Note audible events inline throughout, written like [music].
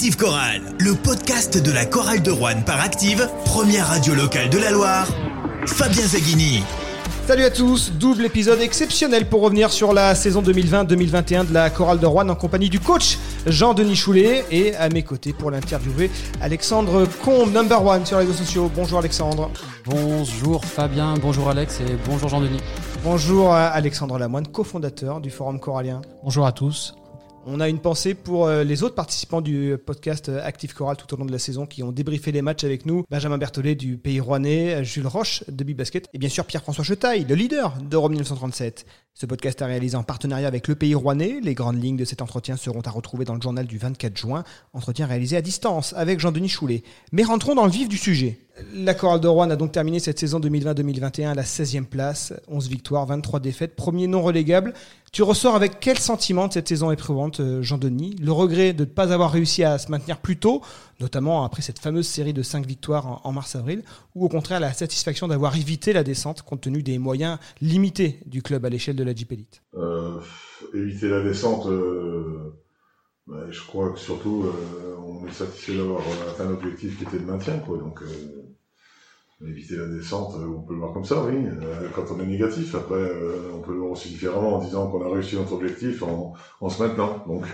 Active Chorale, le podcast de la chorale de Rouen par Active, première radio locale de la Loire. Fabien Zaghini. Salut à tous, double épisode exceptionnel pour revenir sur la saison 2020-2021 de la chorale de Rouen en compagnie du coach Jean-Denis Choulet et à mes côtés pour l'interviewer Alexandre Combe, number one sur les réseaux sociaux. Bonjour Alexandre. Bonjour Fabien, bonjour Alex et bonjour Jean-Denis. Bonjour Alexandre Lamoine, cofondateur du Forum Corallien. Bonjour à tous. On a une pensée pour euh, les autres participants du podcast euh, Active Choral tout au long de la saison qui ont débriefé les matchs avec nous. Benjamin Berthollet du Pays Rouennais, Jules Roche de Bibasket et bien sûr Pierre-François Chetaille, le leader d'Europe 1937. Ce podcast est réalisé en partenariat avec le Pays Rouennais. Les grandes lignes de cet entretien seront à retrouver dans le journal du 24 juin. Entretien réalisé à distance avec Jean-Denis Choulet. Mais rentrons dans le vif du sujet. La chorale de Rouen a donc terminé cette saison 2020-2021 à la 16e place, 11 victoires, 23 défaites, premier non relégable. Tu ressors avec quel sentiment de cette saison éprouvante, euh, Jean-Denis? Le regret de ne pas avoir réussi à se maintenir plus tôt, notamment après cette fameuse série de 5 victoires en mars-avril, ou au contraire la satisfaction d'avoir évité la descente compte tenu des moyens limités du club à l'échelle de la Jeep Elite euh, Éviter la descente, euh, je crois que surtout euh, on est satisfait d'avoir atteint l'objectif qui était de maintien. Quoi, donc éviter la descente, on peut le voir comme ça, oui, quand on est négatif. Après, on peut le voir aussi différemment en disant qu'on a réussi notre objectif en, se maintenant. Donc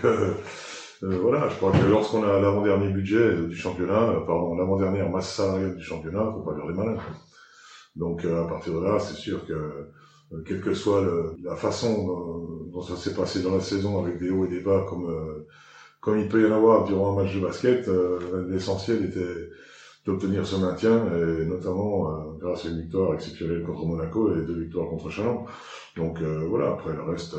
voilà, je crois que lorsqu'on a l'avant-dernier budget du championnat, euh, pardon, l'avant-dernière masse salariale du championnat, faut pas faire des malins. Donc euh, à partir de là, c'est sûr que quelle que soit la façon dont, ça s'est passé dans la saison avec des hauts et des bas comme comme il peut y en avoir durant un match de basket, l'essentiel était d'obtenir ce maintien, et notamment grâce à une victoire exceptionnelle contre Monaco et deux victoires contre Chalon. Donc voilà, après le reste,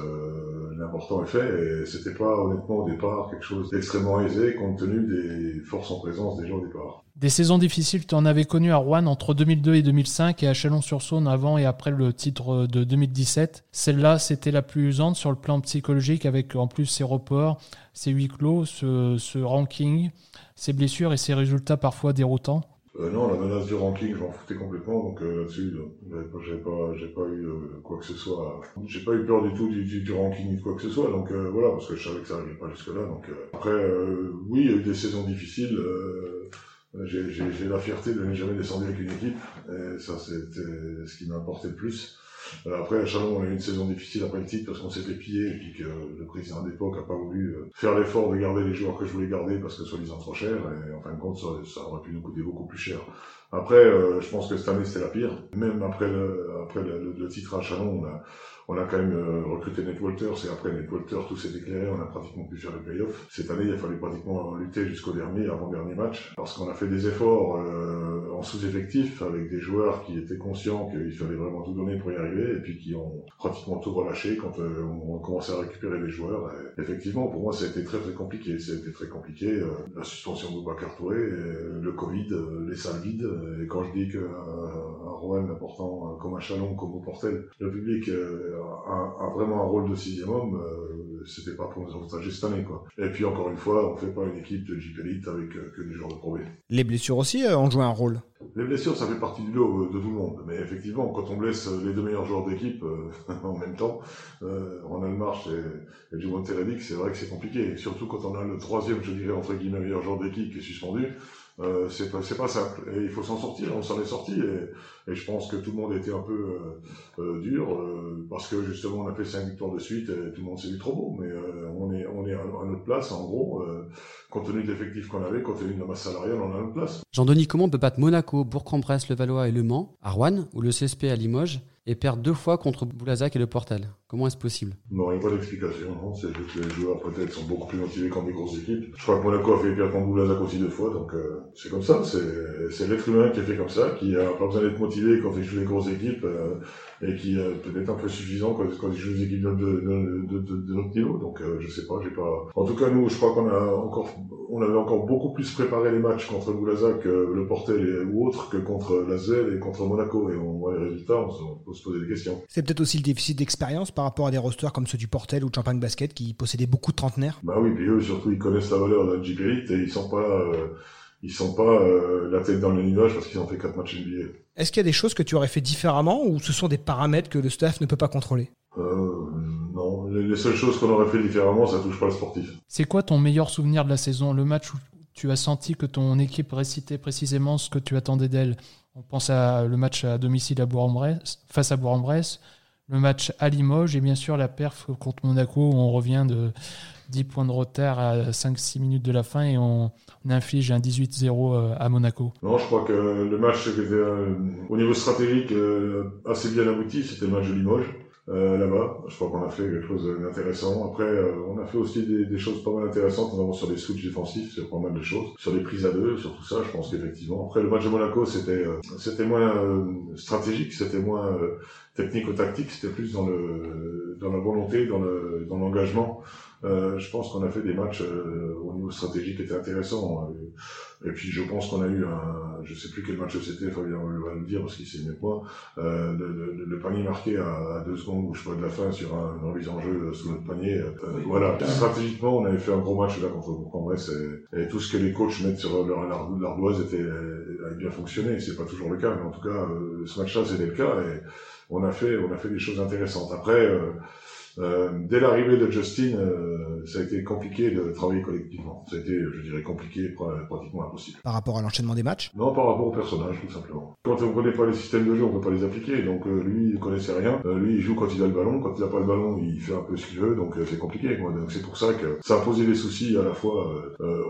l'important est fait et c'était pas honnêtement au départ quelque chose d'extrêmement aisé compte tenu des forces en présence gens au départ. Des saisons difficiles, tu en avais connu à Rouen entre 2002 et 2005 et à Chalon-sur-Saône avant et après le titre de 2017. Celle-là, c'était la plus usante sur le plan psychologique avec en plus ses reports, ses huis clos, ce, ce ranking, ses blessures et ses résultats parfois déroutants. Euh, non, la menace du ranking, je m'en foutais complètement, donc euh, là-dessus, j'ai pas, j'ai pas eu euh, quoi que ce soit. J'ai pas eu peur du tout du, du, ranking ni de quoi que ce soit, donc voilà, parce que je savais que ça n'arrivait pas jusque-là. Donc après, oui, il y a eu des saisons difficiles. j'ai la fierté de ne jamais descendre avec une équipe, et ça c'était ce qui apporté le plus. Euh, après, à Chalon, on a eu une saison difficile après le titre parce qu'on s'est fait piller et puis que le président d'époque a pas voulu euh, faire l'effort de garder les joueurs que je voulais garder parce que soi-disant trop cher et en fin de compte, ça, aurait pu nous coûter beaucoup plus cher. Après, euh, je pense que cette année c'était la pire. Même après le, après le, titre à Chalon, on a, on a quand même euh, recruté Nate Walters et après Nate Walters, tout s'est éclairé, on a pratiquement pu faire les playoffs. Cette année, il a fallu pratiquement lutter jusqu'au dernier, avant-dernier match, parce qu'on a fait des efforts euh, en sous-effectif avec des joueurs qui étaient conscients qu'il fallait vraiment tout donner pour y arriver et puis qui ont pratiquement tout relâché quand euh, on commençait à récupérer les joueurs. Effectivement, pour moi, ça a été très très compliqué. Ça a été très compliqué. la suspension de Bakar Touré, le Covid, les salles vides. Et quand je dis qu'un Rouen important comme un Chalon, comme au Portel, le public a, vraiment un rôle de sixième homme, euh, c'était pas pour nous avantager cette année. Quoi. Et puis encore une fois, on fait pas une équipe de Jeep Elite avec euh, que des joueurs de Pro Les blessures aussi euh, ont joué un rôle? Les blessures, ça fait partie du lot de tout le monde. Mais effectivement, quand on blesse les deux meilleurs joueurs d'équipe [laughs] en même temps, Ronald March et, et Jumon c'est vrai que c'est compliqué. surtout quand on a le troisième, je dirais, entre guillemets, meilleur joueur d'équipe qui est suspendu. Euh, c'est pas, pas simple. Et il faut s'en sortir. On s'en est sorti. Et, je pense que tout le monde était un peu euh, euh dur parce que justement on a fait cinq victoires de suite. Et tout le monde s'est vu trop beau. Mais on est, on est à, notre place. En gros, compte tenu de l'effectif qu'on avait, compte tenu de la masse salariale, on a notre place. Jean-Denis, comment on peut battre Monaco, Bourg-en-Bresse, le Valois et Le Mans, à Rouen ou le CSP à Limoges et perdre deux fois contre Boulazac et le Portal? Comment est-ce possible? Non, il n'y a pas d'explication. C'est juste que les joueurs peut-être sont beaucoup plus motivés qu'en des grosses équipes. Je crois que Monaco a fait perdre contre Boulazac aussi deux fois, donc euh, c'est comme ça. C'est l'être humain qui est fait comme ça, qui a pas besoin d'être motivé quand il joue les grosses équipes euh, et qui est peut-être un peu suffisant quand, quand il joue les équipes de, de, de, de, notre niveau. Donc euh, je sais pas, j'ai pas. En tout cas, nous, je crois qu'on a encore, on avait encore beaucoup plus préparé les matchs contre Boulazac, le Portel ou autres que contre Lasvel et contre Monaco. Et on voit les résultats, on, peut se poser des questions. C'est peut-être aussi le déficit d'expérience par rapport à des rosters comme ceux du Portel ou de Champagne Basket qui possédaient beaucoup de trentenaires. Bah oui, puis eux surtout ils connaissent la valeur de la Jeep Elite et ils sont pas, euh, ils sont pas euh, la tête dans le nuage parce qu'ils ont fait quatre matchs NBA. Est-ce qu'il y a des choses que tu aurais fait différemment ou ce sont des paramètres que le staff ne peut pas contrôler? Euh, Non, les, seules choses qu'on aurait fait différemment, ça touche pas le sportif. C'est quoi ton meilleur souvenir de la saison Le match où tu as senti que ton équipe récitait précisément ce que tu attendais d'elle? On pense à le match à domicile à Bourg-en-Bresse, face à Bourg-en-Bresse, le match à Limoges et bien sûr la perf contre Monaco où on revient de 10 points de retard à 5-6 minutes de la fin et on, inflige un 18-0 euh, à Monaco. Non, je crois que le match était euh, au niveau stratégique euh, assez bien abouti, c'était le match de Limoges. Euh, là-bas. Je crois qu'on a fait quelque chose d'intéressant. Après, euh, on a fait aussi des, des, choses pas mal intéressantes, notamment sur les switches défensifs, sur pas mal de choses. Sur les prises à deux, sur tout ça, je pense qu'effectivement. Après, le match de Monaco, c'était euh, c'était moins stratégique, c'était moins technico-tactique, c'était plus dans le dans la volonté, dans le dans l'engagement. je pense qu'on a fait des matchs au niveau stratégique qui étaient intéressants. Et puis je pense qu'on a eu un, je sais plus quel match c'était, Fabien va le dire parce qu'il sait mieux que moi, euh, le, le, panier marqué à, deux secondes ou je sais pas de la fin sur un, une remise en jeu sous notre panier. Euh, voilà, stratégiquement on avait fait un gros match là contre Bourg-en-Bresse et, et, tout ce que les coachs mettent sur leur, l'ardoise était avait bien fonctionné. C'est pas toujours le cas, mais en tout cas euh, ce match-là c'était le cas et on a fait on a fait des choses intéressantes. Après euh, euh, dès l'arrivée de Justin, euh, ça a été compliqué de travailler collectivement. Ça a été, je dirais, compliqué, pratiquement impossible. Par rapport à l'enchaînement des matchs? Non, par rapport au personnage, tout simplement. Quand on ne connaît pas les systèmes de jeu, on ne peut pas les appliquer. Donc euh, lui, il ne connaissait rien. lui, il joue quand il a le ballon. Quand il n'a pas le ballon, il fait un peu ce qu'il veut. Donc c'est compliqué. Donc c'est pour ça que ça a posé des soucis à la fois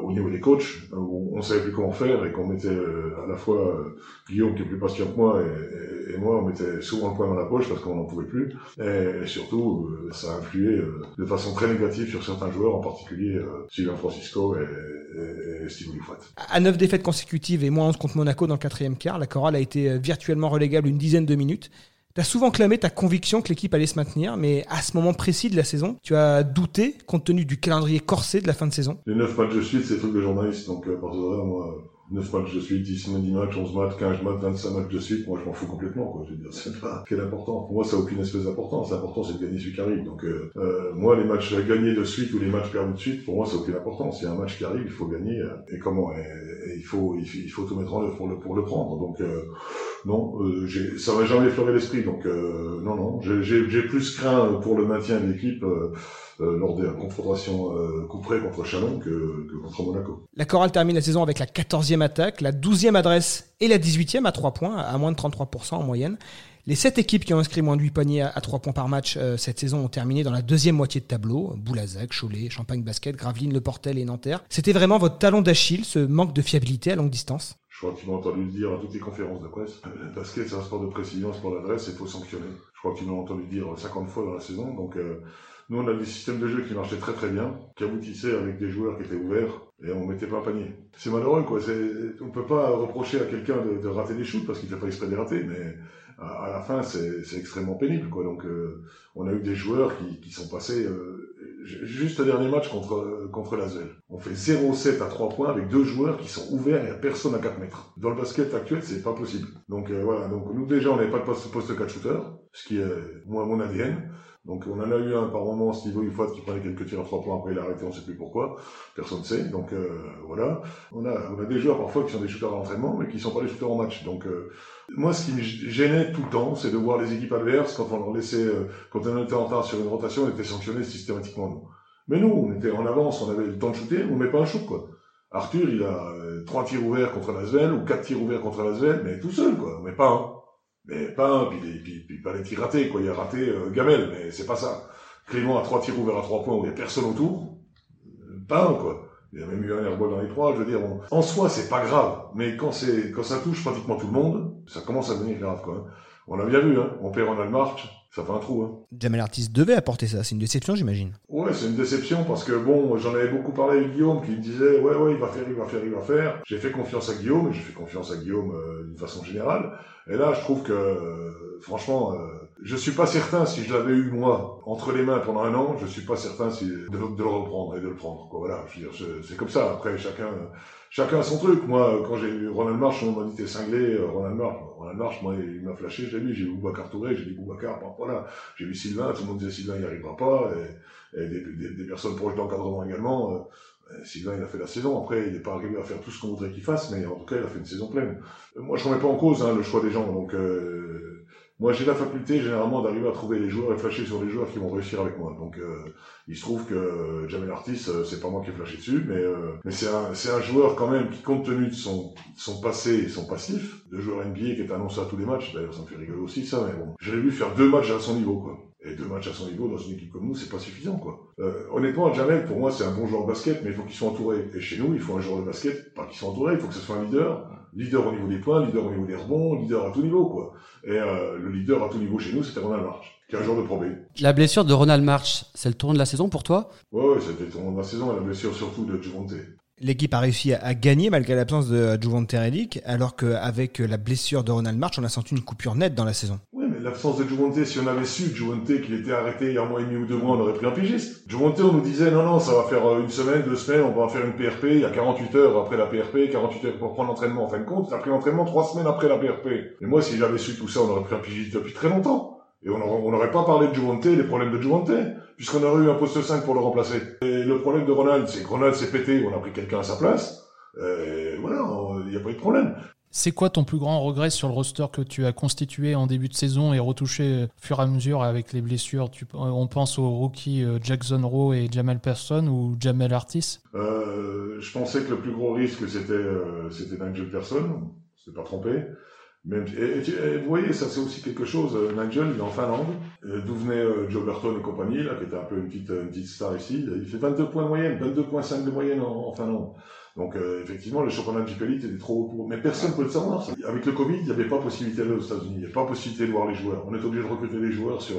au niveau des coachs, où on savait plus comment faire et qu'on mettait à la fois Guillaume, qui est plus patient que moi, et, et, moi, on mettait souvent le poing dans la poche parce qu'on n'en pouvait plus. Et, et surtout ça a influé euh, de façon très négative sur certains joueurs, en particulier euh, Sylvain Francisco et, et, Steve À neuf défaites consécutives et moins 11 contre Monaco dans le quatrième quart, la chorale a été euh, virtuellement relégable une dizaine de minutes. Tu as souvent clamé ta conviction que l'équipe allait se maintenir, mais à ce moment précis de la saison, tu as douté compte tenu du calendrier corsé de la fin de saison Les neuf matchs de suite, c'est truc de journaliste, donc euh, par moi, 9 matchs de suite, 10, 10 matchs, 11 matchs, 15 matchs, 25 matchs de suite, moi je m'en fous complètement, quoi. Je veux dire, c'est pas [laughs] quel important. Pour moi, ça n'a aucune espèce d'importance. L'important, c'est de gagner celui qui arrive. Donc, euh, euh, moi, les matchs gagnés de suite ou les matchs perdus de suite, pour moi, ça n'a aucune importance. Il y a un match qui arrive, il faut gagner. Euh, et comment et, il, faut, il, faut tout mettre en œuvre pour le, pour le prendre. Donc, euh, non, euh, ça m'a jamais effleuré l'esprit. Donc, euh, non, non. J'ai plus craint pour le maintien de l'équipe. Euh, lors des confrontations couperées contre Chalon que, contre Monaco. La Chorale termine la saison avec la 14e attaque, la 12e adresse et la 18e à 3 points, à moins de 33% en moyenne. Les 7 équipes qui ont inscrit moins de 8 paniers à 3 points par match cette saison ont terminé dans la deuxième moitié de tableau. Boulazac, Cholet, Champagne Basket, Gravelines, Le Portel et Nanterre. C'était vraiment votre talon d'Achille, ce manque de fiabilité à longue distance? Je crois tu m'as entendu le dire à toutes les conférences de presse. Le basket, c'est un sport de précision, un sport d'adresse, il faut sanctionner. Je crois tu m'as entendu dire 50 fois dans la saison. Donc, nous, on a des systèmes de jeu qui marchaient très très bien, qui aboutissaient avec des joueurs qui étaient ouverts et on mettait pas un panier. C'est malheureux, quoi. On peut pas reprocher à quelqu'un de, de, rater des shoots parce qu'il fait pas exprès de les rater, mais à, la fin, c'est extrêmement pénible, quoi. Donc, euh, on a eu des joueurs qui, qui sont passés. Euh, juste le dernier match contre contre l'Azel. On fait 0-7 à 3 points avec deux joueurs qui sont ouverts et à personne à 4 mètres. Dans le basket actuel, c'est pas possible. Donc euh, voilà. Donc nous déjà, on n'avait pas de poste, poste 4 shooter, ce qui est moi mon ADN. Donc on en a eu un par moment, Steve fois qui prenait quelques tirs à trois points, après il a arrêté, on ne sait plus pourquoi, personne ne sait. Donc euh, voilà, on a, on des joueurs parfois qui sont des shooters d'entraînement, mais qui ne sont pas des shooters en match. Donc euh, moi, ce qui me gênait tout le temps, c'est de voir les équipes adverses, quand on leur laissait, euh, quand on était en retard sur une rotation, on était sanctionné systématiquement nous. Mais nous, on était en avance, on avait le temps de shooter, on met pas un shoot quoi. Arthur, il a trois tirs ouverts contre Lasvel ou quatre tirs ouverts contre Lasvel, mais tout seul quoi, on met pas un mais pas un, puis, puis, puis, pas les tirs ratés, quoi. Il a raté euh, Gamel, mais c'est pas ça. Clément a trois tirs ouverts à trois points où il y a personne autour. Pas un, quoi. Il y a même eu un airball dans les trois, je veux dire. En soi, c'est pas grave, mais quand c'est quand ça touche pratiquement tout le monde, ça commence à devenir grave, quoi. On l'a bien vu, hein. On perd en Almarch, ça fait un trou. Hein. Jamel Artis devait apporter ça, c'est une déception j'imagine. Ouais, c'est une déception parce que bon, j'en avais beaucoup parlé avec Guillaume qui me disait ouais ouais il va faire, il va faire, il va faire. J'ai fait confiance à Guillaume, et j'ai fait confiance à Guillaume euh, d'une façon générale. Et là, je trouve que euh, franchement, euh, je suis pas certain si je l'avais eu moi entre les mains pendant un an, je suis pas certain si de, le reprendre et de le prendre. Quoi. Voilà, je veux dire, c'est comme ça. Après, chacun chacun a son truc. Moi, quand j'ai vu Ronald March, on m'a dit t'es cinglé, euh, Ronald March. Ronald March, moi, il m'a flashé, j'ai lu, j'ai vu Boubacar Touré, j'ai dit Boubacar, bon, voilà. J'ai vu Sylvain, tout le monde disait Sylvain, il n'y arrivera pas, et, et des, des, personnes proches d'encadrement également. Euh, Sylvain, il a fait la saison. Après, il n'est pas arrivé à faire tout ce qu'on voudrait qu'il fasse, mais en tout cas, il a fait une saison pleine. Moi, je remets pas en cause hein, le choix des gens. Donc, euh, moi j'ai la faculté généralement d'arriver à trouver les joueurs et flasher sur les joueurs qui vont réussir avec moi. Donc euh, il se trouve que Jamel Artis, euh, c'est pas moi qui ai flashé dessus, mais, euh, mais c'est un, un joueur quand même qui, compte tenu de son, son passé et son passif, de joueur NBA qui est annoncé à tous les matchs, d'ailleurs ça me fait rigoler aussi ça, mais bon, je l'ai vu faire deux matchs à son niveau, quoi. Et deux matchs à son niveau dans une équipe comme nous, c'est pas suffisant, quoi. Euh, honnêtement, Jamel, pour moi, c'est un bon joueur de basket, mais il faut qu'il soit entouré. Et chez nous, il faut un joueur de basket, pas qu'il soit entouré, il faut que ce soit un leader, leader au niveau des points, leader au niveau des rebonds, leader à tout niveau, quoi. Et euh, le leader à tout niveau chez nous, c'était Ronald March, qui est un joueur de probé. La blessure de Ronald March, c'est le tournant de la saison pour toi? Ouais, ouais, c'était le tournant de la saison et la blessure surtout de Juvonte. L'équipe a réussi à gagner malgré l'absence de Juvonte Relic, alors qu'avec la blessure de Ronald March, on a senti une coupure nette dans la saison. L'absence de Juvonte, si on avait su Juvonte qu'il était arrêté il y a un mois et demi ou deux mois, on aurait pris un pigiste. Juvonte, on nous disait non, non, ça va faire euh, une semaine, deux semaines, on va faire une PRP, il y a 48 heures après la PRP, 48 heures pour prendre l'entraînement. En fin de compte, a pris l'entraînement trois semaines après la PRP. Et moi, si j'avais su tout ça, on aurait pris un pigiste depuis très longtemps. Et on n'aurait pas parlé de Juvonte, les problèmes de Juvonte, puisqu'on aurait eu un poste 5 pour le remplacer. Et le problème de Ronald, c'est que Ronald s'est pété, on a pris quelqu'un à sa place. Euh, voilà, il n'y a pas eu de problème. C'est quoi ton plus grand regret sur le roster que tu as constitué en début de saison et retouché au fur et à mesure avec les blessures? On pense aux rookies euh, Jackson Rowe et Jamal Person ou Jamel Artis? Euh, Je pensais que le plus gros risque c'était euh, Nigel Person, c'est pas trompé. Vous voyez, ça c'est aussi quelque chose. Nigel, il est en Finlande, d'où venait Joe Burton et compagnie, là, qui était un peu une petite, star ici. Il fait 22 points de moyenne, 22,5 de moyenne en, en Finlande. Donc euh, effectivement, le championnat Jeep Elite était trop haut pour... Mais personne ne peut le savoir. Avec le Covid, il n'y avait pas possibilité d'aller aux États-Unis. Il n'y avait pas possibilité de voir les joueurs. On est obligé de recruter les joueurs sur,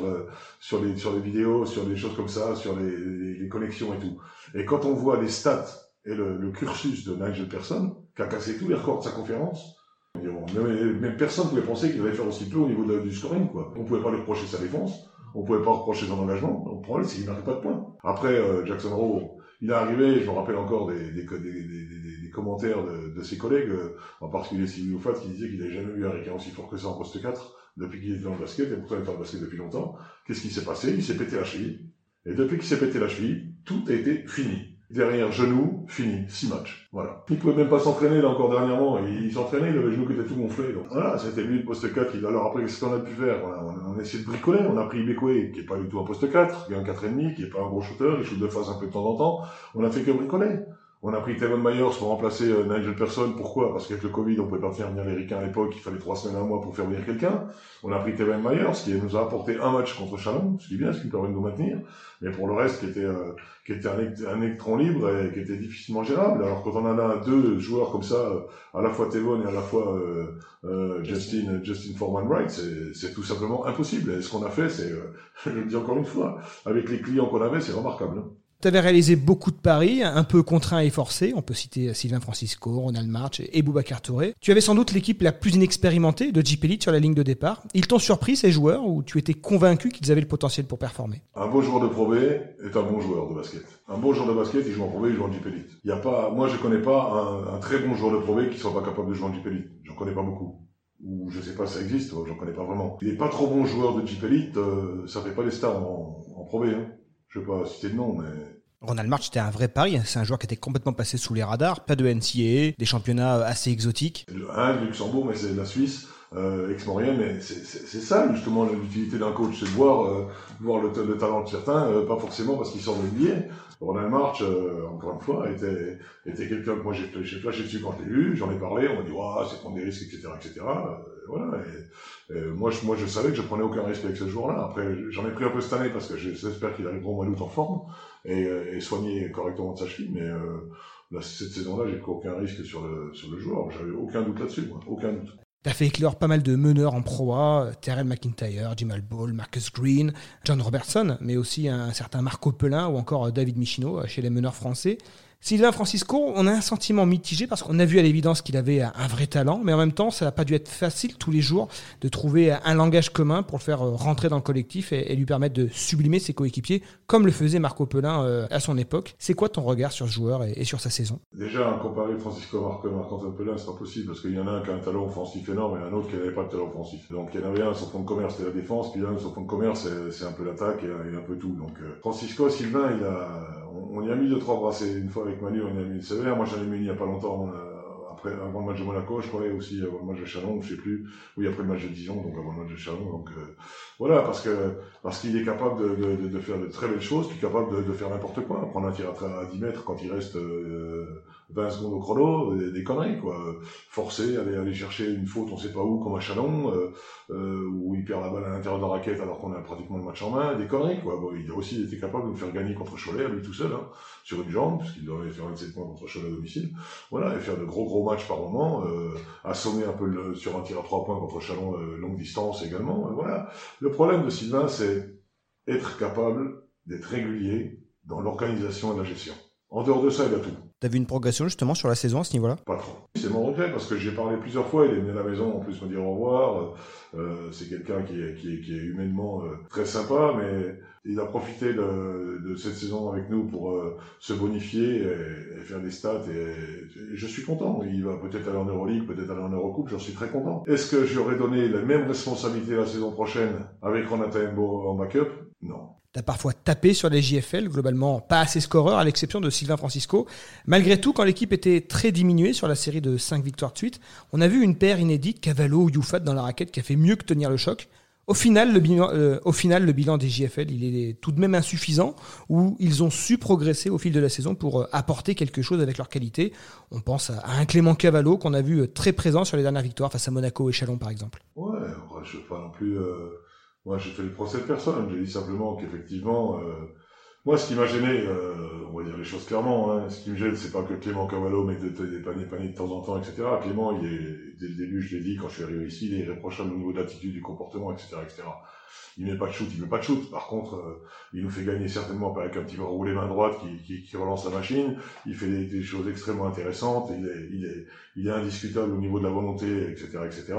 sur, les, sur les vidéos, sur des choses comme ça, sur les, les, connexions et tout. Et quand on voit les stats et le, le cursus de Nigel Pearson, qui a cassé tous les records de sa conférence, même, personne ne pouvait penser qu'il allait faire aussi peu au niveau du scoring. Quoi. On ne pouvait pas lui reprocher sa défense, on ne pouvait pas reprocher son engagement. Le problème, c'est qu'il n'arrivait pas de points. Après, euh, Jackson Rowe, il est arrivé, je me rappelle encore des, des, commentaires de, ses collègues, euh, en particulier Sylvie Oufat, qui disait qu'il n'avait jamais vu un Ricain aussi fort que ça en poste 4 depuis qu'il était dans le basket, et pourtant il était dans le basket depuis longtemps. Qu'est-ce qui s'est passé? Il s'est pété la cheville. Et depuis qu'il s'est pété la cheville, tout a été fini. Derrière genou, fini, six matchs. Voilà. Il pouvait même pas s'entraîner là encore dernièrement. Il s'entraînait, il avait le genou qui était tout gonflé. Donc voilà, c'était lui le poste 4. Il... Alors après, qu'est-ce qu'on a pu faire? On a, essayé de bricoler. On a pris Bekwe, qui est pas du tout un poste 4, qui est un 4,5, qui est pas un gros shooter, il shoot de face un peu de temps en temps. On a fait que bricoler. On a pris Tevon Myers pour remplacer euh, Nigel Person. Pourquoi? Parce qu'avec le Covid, on pouvait pas faire venir les Ricains à l'époque. Il fallait trois semaines, un mois pour faire venir quelqu'un. On a pris Tevon Myers, qui nous a apporté un match contre Chalon, ce qui est bien, ce qui permet de nous maintenir. Mais pour le reste, qui était, euh, qui était un, un électron libre et qui était difficilement gérable. Alors quand on en a deux joueurs comme ça, à la fois Tevon et à la fois euh, euh, Justin, Justin Foreman Wright, c'est tout simplement impossible. Et ce qu'on a fait, c'est, [laughs] je le dis encore une fois, avec les clients qu'on avait, c'est remarquable. Tu avais réalisé beaucoup de paris, un peu contraints et forcés. On peut citer Sylvain Francisco, Ronald March et Boubacar Touré. Tu avais sans doute l'équipe la plus inexpérimentée de Jeep Elite sur la ligne de départ. Ils t'ont surpris, ces joueurs, ou tu étais convaincu qu'ils avaient le potentiel pour performer? Un bon joueur de Pro B est un bon joueur de basket. Un bon joueur de basket, il joue en Pro B, il joue en Jeep Elite. Il y a pas, moi, je connais pas un, très bon joueur de Pro B qui soit pas capable de jouer en Jeep Elite. J'en connais pas beaucoup ou je sais pas si ça existe, j'en connais pas vraiment. Il est pas trop bon joueur de Jeep Elite, euh, ça fait pas les stars en, en Pro B. Hein. Je vais pas citer de nom, mais Ronald March, c'était un vrai pari. C'est un joueur qui était complètement passé sous les radars. Pas de NCAA, des championnats assez exotiques. Le Luxembourg, mais c'est la Suisse, euh, ex-Maurienne. Mais c'est ça, justement, l'utilité d'un coach. C'est de voir, euh, voir le, le, talent de certains, euh, pas forcément parce qu'ils sortent de l'NBA. Ronald March, euh, encore une fois, était, était quelqu'un que moi j'ai flashé dessus quand je l'ai vu. J'en ai parlé. On m'a dit, ouais, c'est prendre des risques, etc., etc. voilà. Moi, je, moi, je savais que je prenais aucun risque avec ce joueur-là. Après, j'en ai pris un peu cette année parce que j'espère qu'il arrivera au mois d'août en forme et, et soigner correctement de sa cheville. Mais euh, cette saison-là, j'ai pris aucun risque sur le, sur le joueur. J'avais aucun doute là-dessus, aucun doute. T'as fait éclore pas mal de meneurs en proie, Terrell McIntyre, Jamal Ball, Marcus Green, John Robertson, mais aussi un certain Marco Pelin ou encore David Michino chez les meneurs français. Sylvain Francisco, on a un sentiment mitigé parce qu'on a vu à l'évidence qu'il avait un vrai talent, mais en même temps, ça n'a pas dû être facile tous les jours de trouver un langage commun pour le faire rentrer dans le collectif et, lui permettre de sublimer ses coéquipiers, comme le faisait Marco Pelin euh, à son époque. C'est quoi ton regard sur ce joueur et, sur sa saison? Déjà, comparer Francisco Marco Marc-Antoine Pelin, c'est pas possible parce qu'il y en a un qui a un talent offensif énorme et un autre qui n'avait pas de talent offensif. Donc il y en avait un, son fond de commerce, c'était la défense, puis un, son fond de commerce, c'est un peu l'attaque et, et, un peu tout. Donc euh, Francisco, Sylvain, il a, on, y a mis deux trois brassées. Une fois avec Manu, on y a mis une sévère. Moi, j'en ai mis il y a pas longtemps après, avant le match de Monaco, je croyais aussi avant le match de Chalon, je sais plus. Oui, après le match de Dijon, donc avant le match de Chalon. Donc euh, voilà, parce que parce qu'il est capable de, de, faire de très belles choses, est capable de, de faire n'importe quoi, prendre un tir à, 10 mètres quand il reste euh, 20 secondes au chrono, des, conneries quoi. Forcer, aller aller chercher une faute, on sait pas où, comme à Chalon, euh, euh, où il perd la balle à l'intérieur de la raquette alors qu'on a pratiquement le match en main, des conneries quoi. Bon, il a aussi été capable de nous faire gagner contre Cholet lui tout seul, hein, sur une jambe, puisqu'il devait faire 27 points contre Cholet à domicile. Voilà, et faire de gros gros matchs par moment, euh, assommer un peu le, sur un tir à trois points contre Chalon euh, longue distance également. voilà. Le problème de Sylvain, c'est être capable d'être régulier dans l'organisation et la gestion. En dehors de ça, il a tout. T'as vu une progression justement sur la saison à ce niveau-là? Pas trop. C'est mon regret parce que j'ai parlé plusieurs fois. Il est venu à la maison en plus me dire au revoir. Euh, c'est quelqu'un qui est, humainement euh, très sympa, mais il a profité de, cette saison avec nous pour euh, se bonifier et, faire des stats. Et, je suis content. Il va peut-être aller en Euroleague, peut-être aller en Eurocoupe. J'en suis très content. Est-ce que j'aurais donné la même responsabilité la saison prochaine avec Ronata Embo en backup? Non. T'as parfois tapé sur les JFL, globalement pas assez scoreur, à l'exception de Sylvain Francisco. Malgré tout, quand l'équipe était très diminuée sur la série de 5 victoires de suite, on a vu une paire inédite, Cavallo ou Youfat dans la raquette, qui a fait mieux que tenir le choc. Au final, le bilan, euh, au final, le bilan des JFL, il est tout de même insuffisant, où ils ont su progresser au fil de la saison pour euh, apporter quelque chose avec leur qualité. On pense à un Clément Cavallo qu'on a vu euh, très présent sur les dernières victoires face à Monaco et Chalon, par exemple. Ouais, je ne pas non plus... Moi, j'ai fait le procès de personne. J'ai dit simplement qu'effectivement, euh, moi, ce qui m'a gêné, euh, on va dire les choses clairement, hein, ce qui me gêne, c'est pas que Clément Cavallo mette des, paniers, paniers de temps en temps, etc. Clément, il est, dès le début, je l'ai dit, quand je suis arrivé ici, il est irréprochable au niveau de l'attitude, du comportement, etc., etc il met pas de shoot, il met pas de shoot. Par contre, euh, il nous fait gagner certainement avec un petit roulé main droite qui, qui, qui, relance la machine. Il fait des, des, choses extrêmement intéressantes. Il est, il est, il est indiscutable au niveau de la volonté, etc., etc.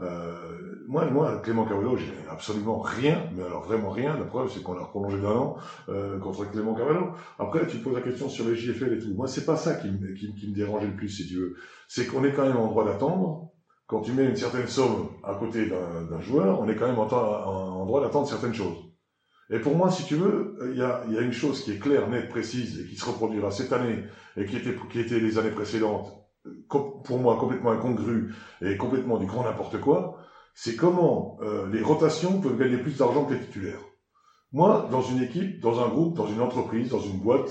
Euh, moi, moi, Clément Cavallo, j'ai absolument rien, mais alors vraiment rien. La preuve, c'est qu'on a prolongé d'un an euh, contre Clément Cavallo. Après, tu poses la question sur les JFL et tout. Moi, c'est pas ça qui me, qui, qui me dérangeait le plus, si tu veux. C'est qu'on est quand même en droit d'attendre quand tu mets une certaine somme à côté d'un joueur, on est quand même en, en, droit d'attendre certaines choses. Et pour moi, si tu veux, il y a, y a, une chose qui est claire, nette, précise, et qui se reproduira cette année, et qui était, qui était les années précédentes, pour moi complètement incongrue et complètement du grand n'importe quoi, c'est comment euh, les rotations peuvent gagner plus d'argent que les titulaires. Moi, dans une équipe, dans un groupe, dans une entreprise, dans une boîte,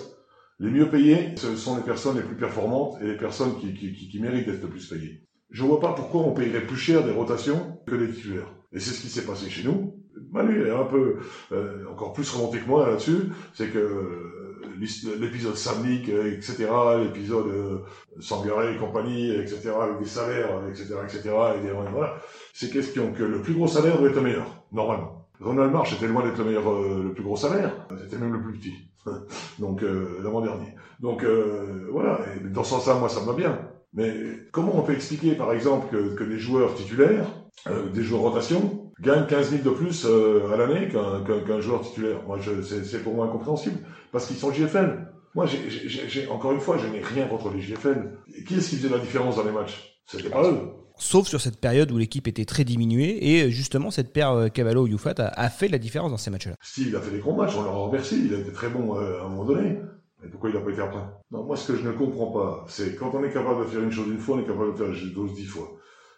les mieux payés, ce sont les personnes les plus performantes et les personnes qui, qui, qui, qui méritent d'être le plus payées je vois pas pourquoi on payerait plus cher des rotations que des titulaires. Et c'est ce qui s'est passé chez nous. Manu est un peu euh, encore plus remonté que moi là-dessus. C'est que euh, l'épisode Samnik, etc., l'épisode euh, Sangaré et compagnie, etc., avec des salaires, etc., etc., et des, voilà. C'est question que le plus gros salaire doit être le meilleur, normalement. Ronald Marsh était loin d'être le meilleur, euh, le plus gros salaire. C'était même le plus petit. [laughs] Donc, l'avant-dernier. Donc, voilà. Et dans ce sens-là, moi, ça me va bien. Mais comment on peut expliquer, par exemple, que, que des joueurs titulaires, euh, des joueurs rotation, gagnent 15 000 de plus euh, à l'année qu'un joueur titulaire? Moi, c'est pour moi incompréhensible, parce qu'ils sont JFL. Moi, encore une fois, je n'ai rien contre les JFL. Qui est-ce qui faisait la différence dans les matchs? C'était pas eux. Sauf sur cette période où l'équipe était très diminuée et justement cette paire euh, Cavallo-Youfat a, fait la différence dans ces matchs-là. Steve il a fait des gros matchs, on leur remercie, il a été très bon à un moment donné. Et pourquoi il n'a pas été après? Non, moi, ce que je ne comprends pas, c'est quand on est capable de faire une chose une fois, on est capable de faire une chose dix fois.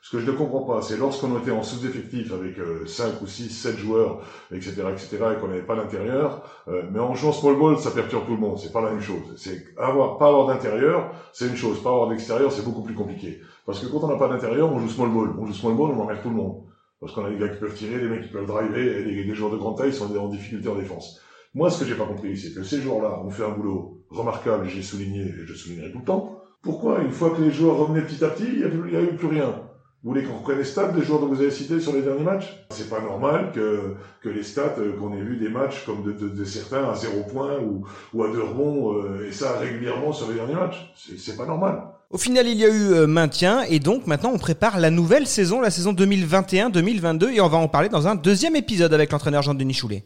Ce que je ne comprends pas, c'est lorsqu'on était en sous-effectif avec euh, 5 ou 6, 7 joueurs, etc., etc., et qu'on n'avait pas d'intérieur, euh, mais en jouant small ball, ça perturbe tout le monde, c'est pas la même chose. C'est avoir, pas avoir d'intérieur, c'est une chose, pas avoir d'extérieur, c'est beaucoup plus compliqué. Parce que quand on n'a pas d'intérieur, on joue small ball. On joue small ball, on emmerde tout le monde. Parce qu'on a des gars qui peuvent tirer, des mecs qui peuvent driver, et des joueurs de grande taille sont en difficulté en défense. Moi, ce que j'ai pas compris, c'est que ces joueurs-là ont fait un boulot remarquable, j'ai souligné, et je soulignerai tout le temps. Pourquoi, une fois que les joueurs revenaient petit à petit, il n'y a, eu plus rien? Vous voulez qu'on reprenne les stats des joueurs dont vous avez cités sur les derniers matchs? C'est pas normal que, que les stats, euh, qu'on ait vu des matchs comme de, certains à zéro point ou, ou à deux rebonds, euh, et ça régulièrement sur les derniers matchs. C'est pas normal. Au final, il y a eu euh, maintien et donc maintenant on prépare la nouvelle saison, la saison 2021-2022 et on va en parler dans un deuxième épisode avec l'entraîneur Jean-Denis Choulet.